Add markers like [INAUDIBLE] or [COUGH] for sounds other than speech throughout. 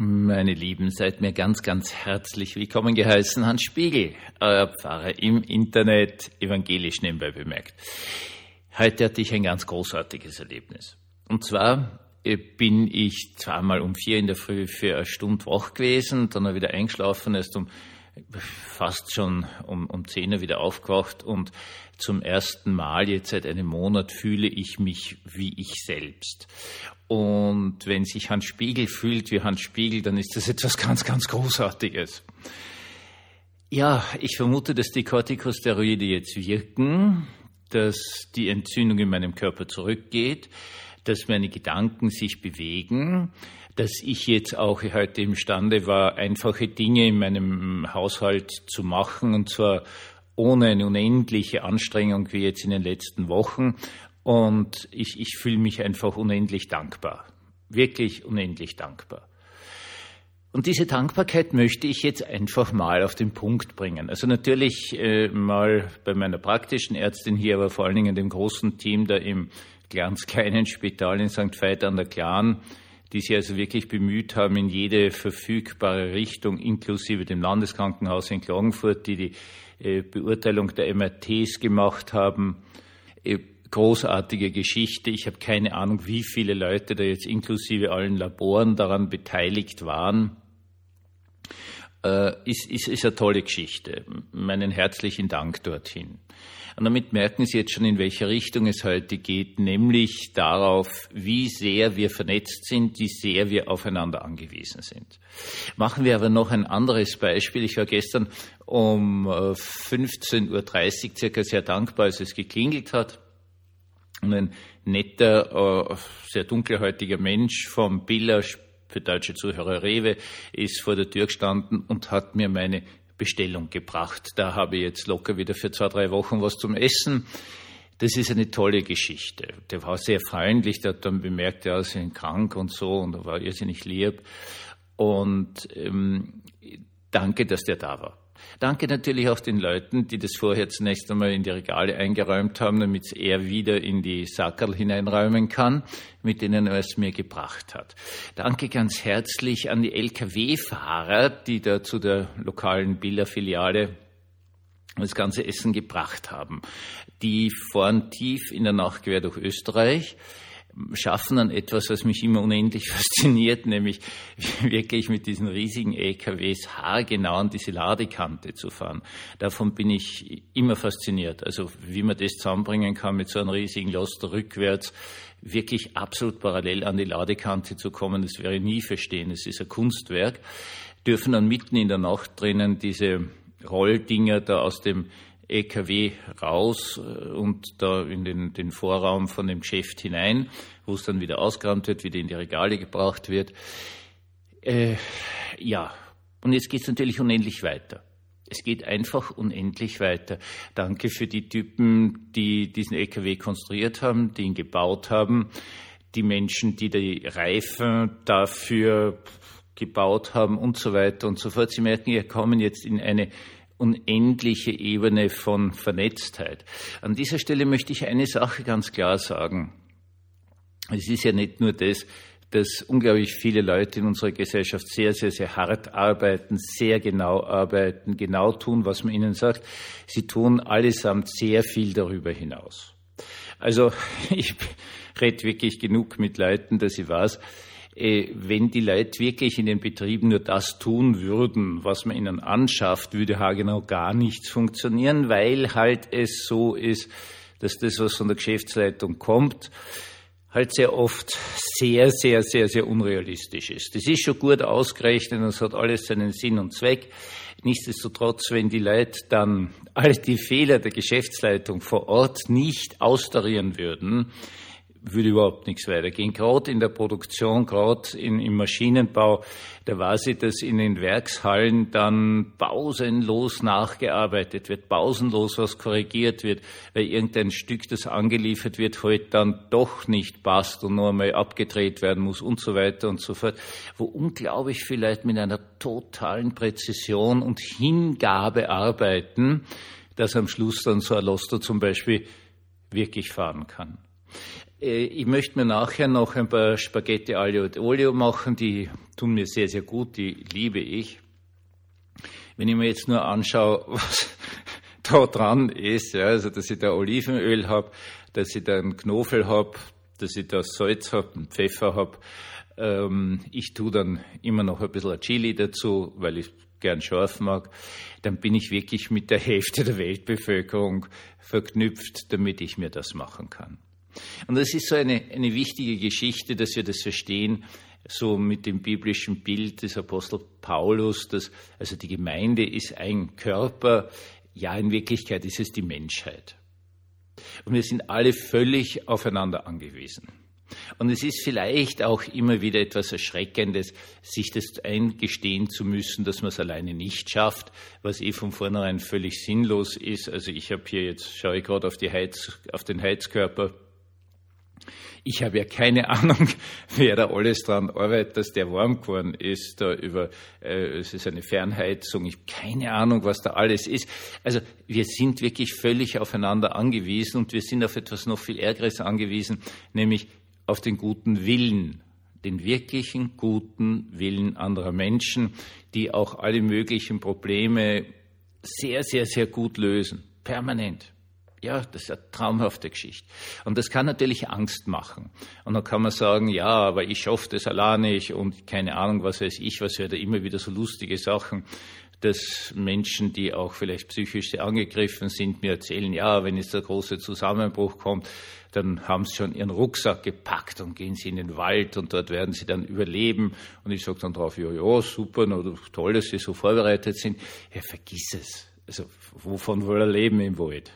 Meine Lieben, seid mir ganz, ganz herzlich willkommen geheißen. Hans Spiegel, euer Pfarrer im Internet, evangelisch nebenbei bemerkt. Heute hatte ich ein ganz großartiges Erlebnis. Und zwar äh, bin ich zweimal um vier in der Früh für eine Stunde wach gewesen, dann wieder eingeschlafen, erst um fast schon um, um zehn Uhr wieder aufgewacht und zum ersten Mal jetzt seit einem Monat fühle ich mich wie ich selbst. Und wenn sich Hans Spiegel fühlt wie Hans Spiegel, dann ist das etwas ganz, ganz Großartiges. Ja, ich vermute, dass die Corticosteroide jetzt wirken, dass die Entzündung in meinem Körper zurückgeht, dass meine Gedanken sich bewegen, dass ich jetzt auch heute imstande war, einfache Dinge in meinem Haushalt zu machen, und zwar ohne eine unendliche Anstrengung wie jetzt in den letzten Wochen. Und ich, ich fühle mich einfach unendlich dankbar. Wirklich unendlich dankbar. Und diese Dankbarkeit möchte ich jetzt einfach mal auf den Punkt bringen. Also natürlich äh, mal bei meiner praktischen Ärztin hier, aber vor allen Dingen dem großen Team da im ganz kleinen Spital in St. Veit an der Klan, die sich also wirklich bemüht haben, in jede verfügbare Richtung, inklusive dem Landeskrankenhaus in Klagenfurt, die die äh, Beurteilung der MRTs gemacht haben. Äh, großartige Geschichte. Ich habe keine Ahnung, wie viele Leute da jetzt inklusive allen Laboren daran beteiligt waren. Äh, ist, ist, ist eine tolle Geschichte. Meinen herzlichen Dank dorthin. Und damit merken Sie jetzt schon, in welche Richtung es heute geht, nämlich darauf, wie sehr wir vernetzt sind, wie sehr wir aufeinander angewiesen sind. Machen wir aber noch ein anderes Beispiel. Ich war gestern um 15.30 Uhr circa sehr dankbar, als es geklingelt hat. Und ein netter, äh, sehr dunkelhäutiger Mensch vom Biller für deutsche Zuhörer Rewe ist vor der Tür gestanden und hat mir meine Bestellung gebracht. Da habe ich jetzt locker wieder für zwei, drei Wochen was zum Essen. Das ist eine tolle Geschichte. Der war sehr freundlich, der hat dann bemerkt, ja, sie sind krank und so und er war irrsinnig lieb. Und ähm, danke, dass der da war. Danke natürlich auch den Leuten, die das vorher zunächst einmal in die Regale eingeräumt haben, damit er wieder in die Sackerl hineinräumen kann, mit denen er es mir gebracht hat. Danke ganz herzlich an die Lkw-Fahrer, die da zu der lokalen Biller-Filiale das ganze Essen gebracht haben. Die fahren tief in der Nacht quer durch Österreich schaffen dann etwas, was mich immer unendlich [LAUGHS] fasziniert, nämlich [LAUGHS] wirklich mit diesen riesigen LKWs haargenau an diese Ladekante zu fahren. Davon bin ich immer fasziniert. Also wie man das zusammenbringen kann mit so einem riesigen Loster rückwärts, wirklich absolut parallel an die Ladekante zu kommen, das wäre nie verstehen. Es ist ein Kunstwerk. Dürfen dann mitten in der Nacht drinnen diese Rolldinger da aus dem EKW raus äh, und da in den, den Vorraum von dem Geschäft hinein, wo es dann wieder ausgeräumt wird, wieder in die Regale gebracht wird. Äh, ja, und jetzt geht es natürlich unendlich weiter. Es geht einfach unendlich weiter. Danke für die Typen, die diesen LKW konstruiert haben, die ihn gebaut haben, die Menschen, die die Reifen dafür gebaut haben und so weiter und so fort. Sie merken, wir kommen jetzt in eine unendliche Ebene von Vernetztheit. An dieser Stelle möchte ich eine Sache ganz klar sagen. Es ist ja nicht nur das, dass unglaublich viele Leute in unserer Gesellschaft sehr, sehr, sehr hart arbeiten, sehr genau arbeiten, genau tun, was man ihnen sagt. Sie tun allesamt sehr viel darüber hinaus. Also [LAUGHS] ich rede wirklich genug mit Leuten, dass ich weiß, wenn die Leute wirklich in den Betrieben nur das tun würden, was man ihnen anschafft, würde haargenau gar nichts funktionieren, weil halt es so ist, dass das, was von der Geschäftsleitung kommt, halt sehr oft sehr, sehr, sehr, sehr unrealistisch ist. Das ist schon gut ausgerechnet, das hat alles seinen Sinn und Zweck. Nichtsdestotrotz, wenn die Leute dann all die Fehler der Geschäftsleitung vor Ort nicht austarieren würden, würde überhaupt nichts weitergehen. Gerade in der Produktion, gerade im Maschinenbau, da weiß ich, dass in den Werkshallen dann pausenlos nachgearbeitet wird, pausenlos was korrigiert wird, weil irgendein Stück, das angeliefert wird, heute halt dann doch nicht passt und nur einmal abgedreht werden muss und so weiter und so fort, wo unglaublich vielleicht mit einer totalen Präzision und Hingabe arbeiten, dass am Schluss dann so ein Loster zum Beispiel wirklich fahren kann. Äh, ich möchte mir nachher noch ein paar Spaghetti Aglio und Olio machen, die tun mir sehr, sehr gut, die liebe ich. Wenn ich mir jetzt nur anschaue, [LAUGHS] was da dran ist, ja, also dass ich da Olivenöl habe, dass ich da einen Knofel habe, dass ich da Salz habe, einen Pfeffer habe, ähm, ich tue dann immer noch ein bisschen Chili dazu, weil ich gern scharf mag, dann bin ich wirklich mit der Hälfte der Weltbevölkerung verknüpft, damit ich mir das machen kann. Und das ist so eine, eine wichtige Geschichte, dass wir das verstehen, so mit dem biblischen Bild des Apostel Paulus, dass also die Gemeinde ist ein Körper, ja, in Wirklichkeit ist es die Menschheit. Und wir sind alle völlig aufeinander angewiesen. Und es ist vielleicht auch immer wieder etwas Erschreckendes, sich das eingestehen zu müssen, dass man es alleine nicht schafft, was eh von vornherein völlig sinnlos ist. Also ich habe hier jetzt, schaue ich gerade auf, auf den Heizkörper, ich habe ja keine [LAUGHS] Ahnung, wer da alles dran arbeitet, dass der warm geworden ist, da über, äh, es ist eine Fernheizung, ich habe keine Ahnung, was da alles ist. Also wir sind wirklich völlig aufeinander angewiesen und wir sind auf etwas noch viel Ärgeres angewiesen, nämlich auf den guten Willen, den wirklichen guten Willen anderer Menschen, die auch alle möglichen Probleme sehr, sehr, sehr gut lösen, permanent. Ja, das ist eine traumhafte Geschichte. Und das kann natürlich Angst machen. Und dann kann man sagen, ja, aber ich schaffe das allein nicht und keine Ahnung, was weiß ich, was wäre da immer wieder so lustige Sachen dass Menschen, die auch vielleicht psychisch sehr angegriffen sind, mir erzählen, ja, wenn jetzt der große Zusammenbruch kommt, dann haben sie schon ihren Rucksack gepackt und gehen sie in den Wald und dort werden sie dann überleben. Und ich sage dann drauf, ja, ja, super, oder toll, dass sie so vorbereitet sind. Ja, vergiss es. Also, wovon will er leben im Wald?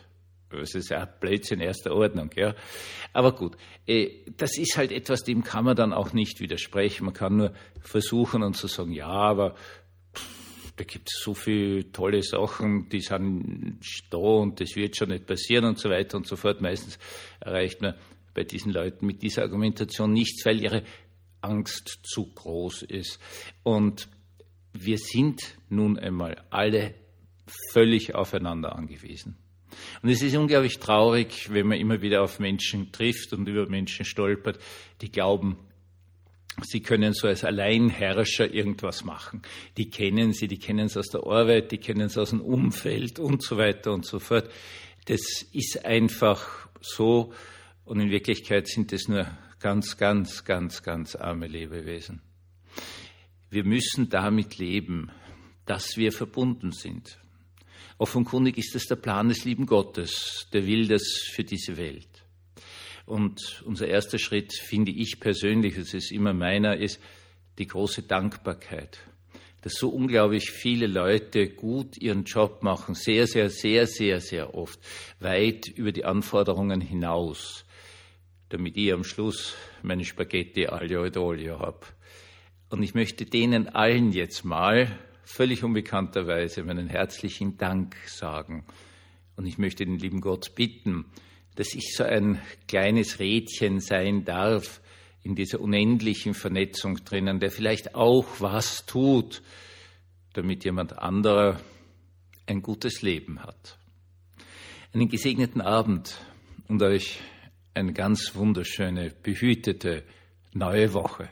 Das ist ja Blödsinn erster Ordnung, ja. Aber gut, äh, das ist halt etwas, dem kann man dann auch nicht widersprechen. Man kann nur versuchen und zu sagen, ja, aber da gibt es so viele tolle Sachen, die sind da und das wird schon nicht passieren und so weiter und so fort. Meistens erreicht man bei diesen Leuten mit dieser Argumentation nichts, weil ihre Angst zu groß ist. Und wir sind nun einmal alle völlig aufeinander angewiesen. Und es ist unglaublich traurig, wenn man immer wieder auf Menschen trifft und über Menschen stolpert, die glauben, Sie können so als Alleinherrscher irgendwas machen. Die kennen Sie, die kennen es aus der Arbeit, die kennen es aus dem Umfeld und so weiter und so fort. Das ist einfach so und in Wirklichkeit sind es nur ganz, ganz, ganz, ganz arme Lebewesen. Wir müssen damit leben, dass wir verbunden sind. Offenkundig ist es der Plan des lieben Gottes, der will das für diese Welt. Und unser erster Schritt, finde ich persönlich, es ist immer meiner, ist die große Dankbarkeit. Dass so unglaublich viele Leute gut ihren Job machen, sehr, sehr, sehr, sehr, sehr oft, weit über die Anforderungen hinaus, damit ich am Schluss meine Spaghetti aglio ed olio habe. Und ich möchte denen allen jetzt mal, völlig unbekannterweise, meinen herzlichen Dank sagen. Und ich möchte den lieben Gott bitten, dass ich so ein kleines Rädchen sein darf in dieser unendlichen Vernetzung drinnen, der vielleicht auch was tut, damit jemand anderer ein gutes Leben hat. Einen gesegneten Abend und euch eine ganz wunderschöne, behütete neue Woche.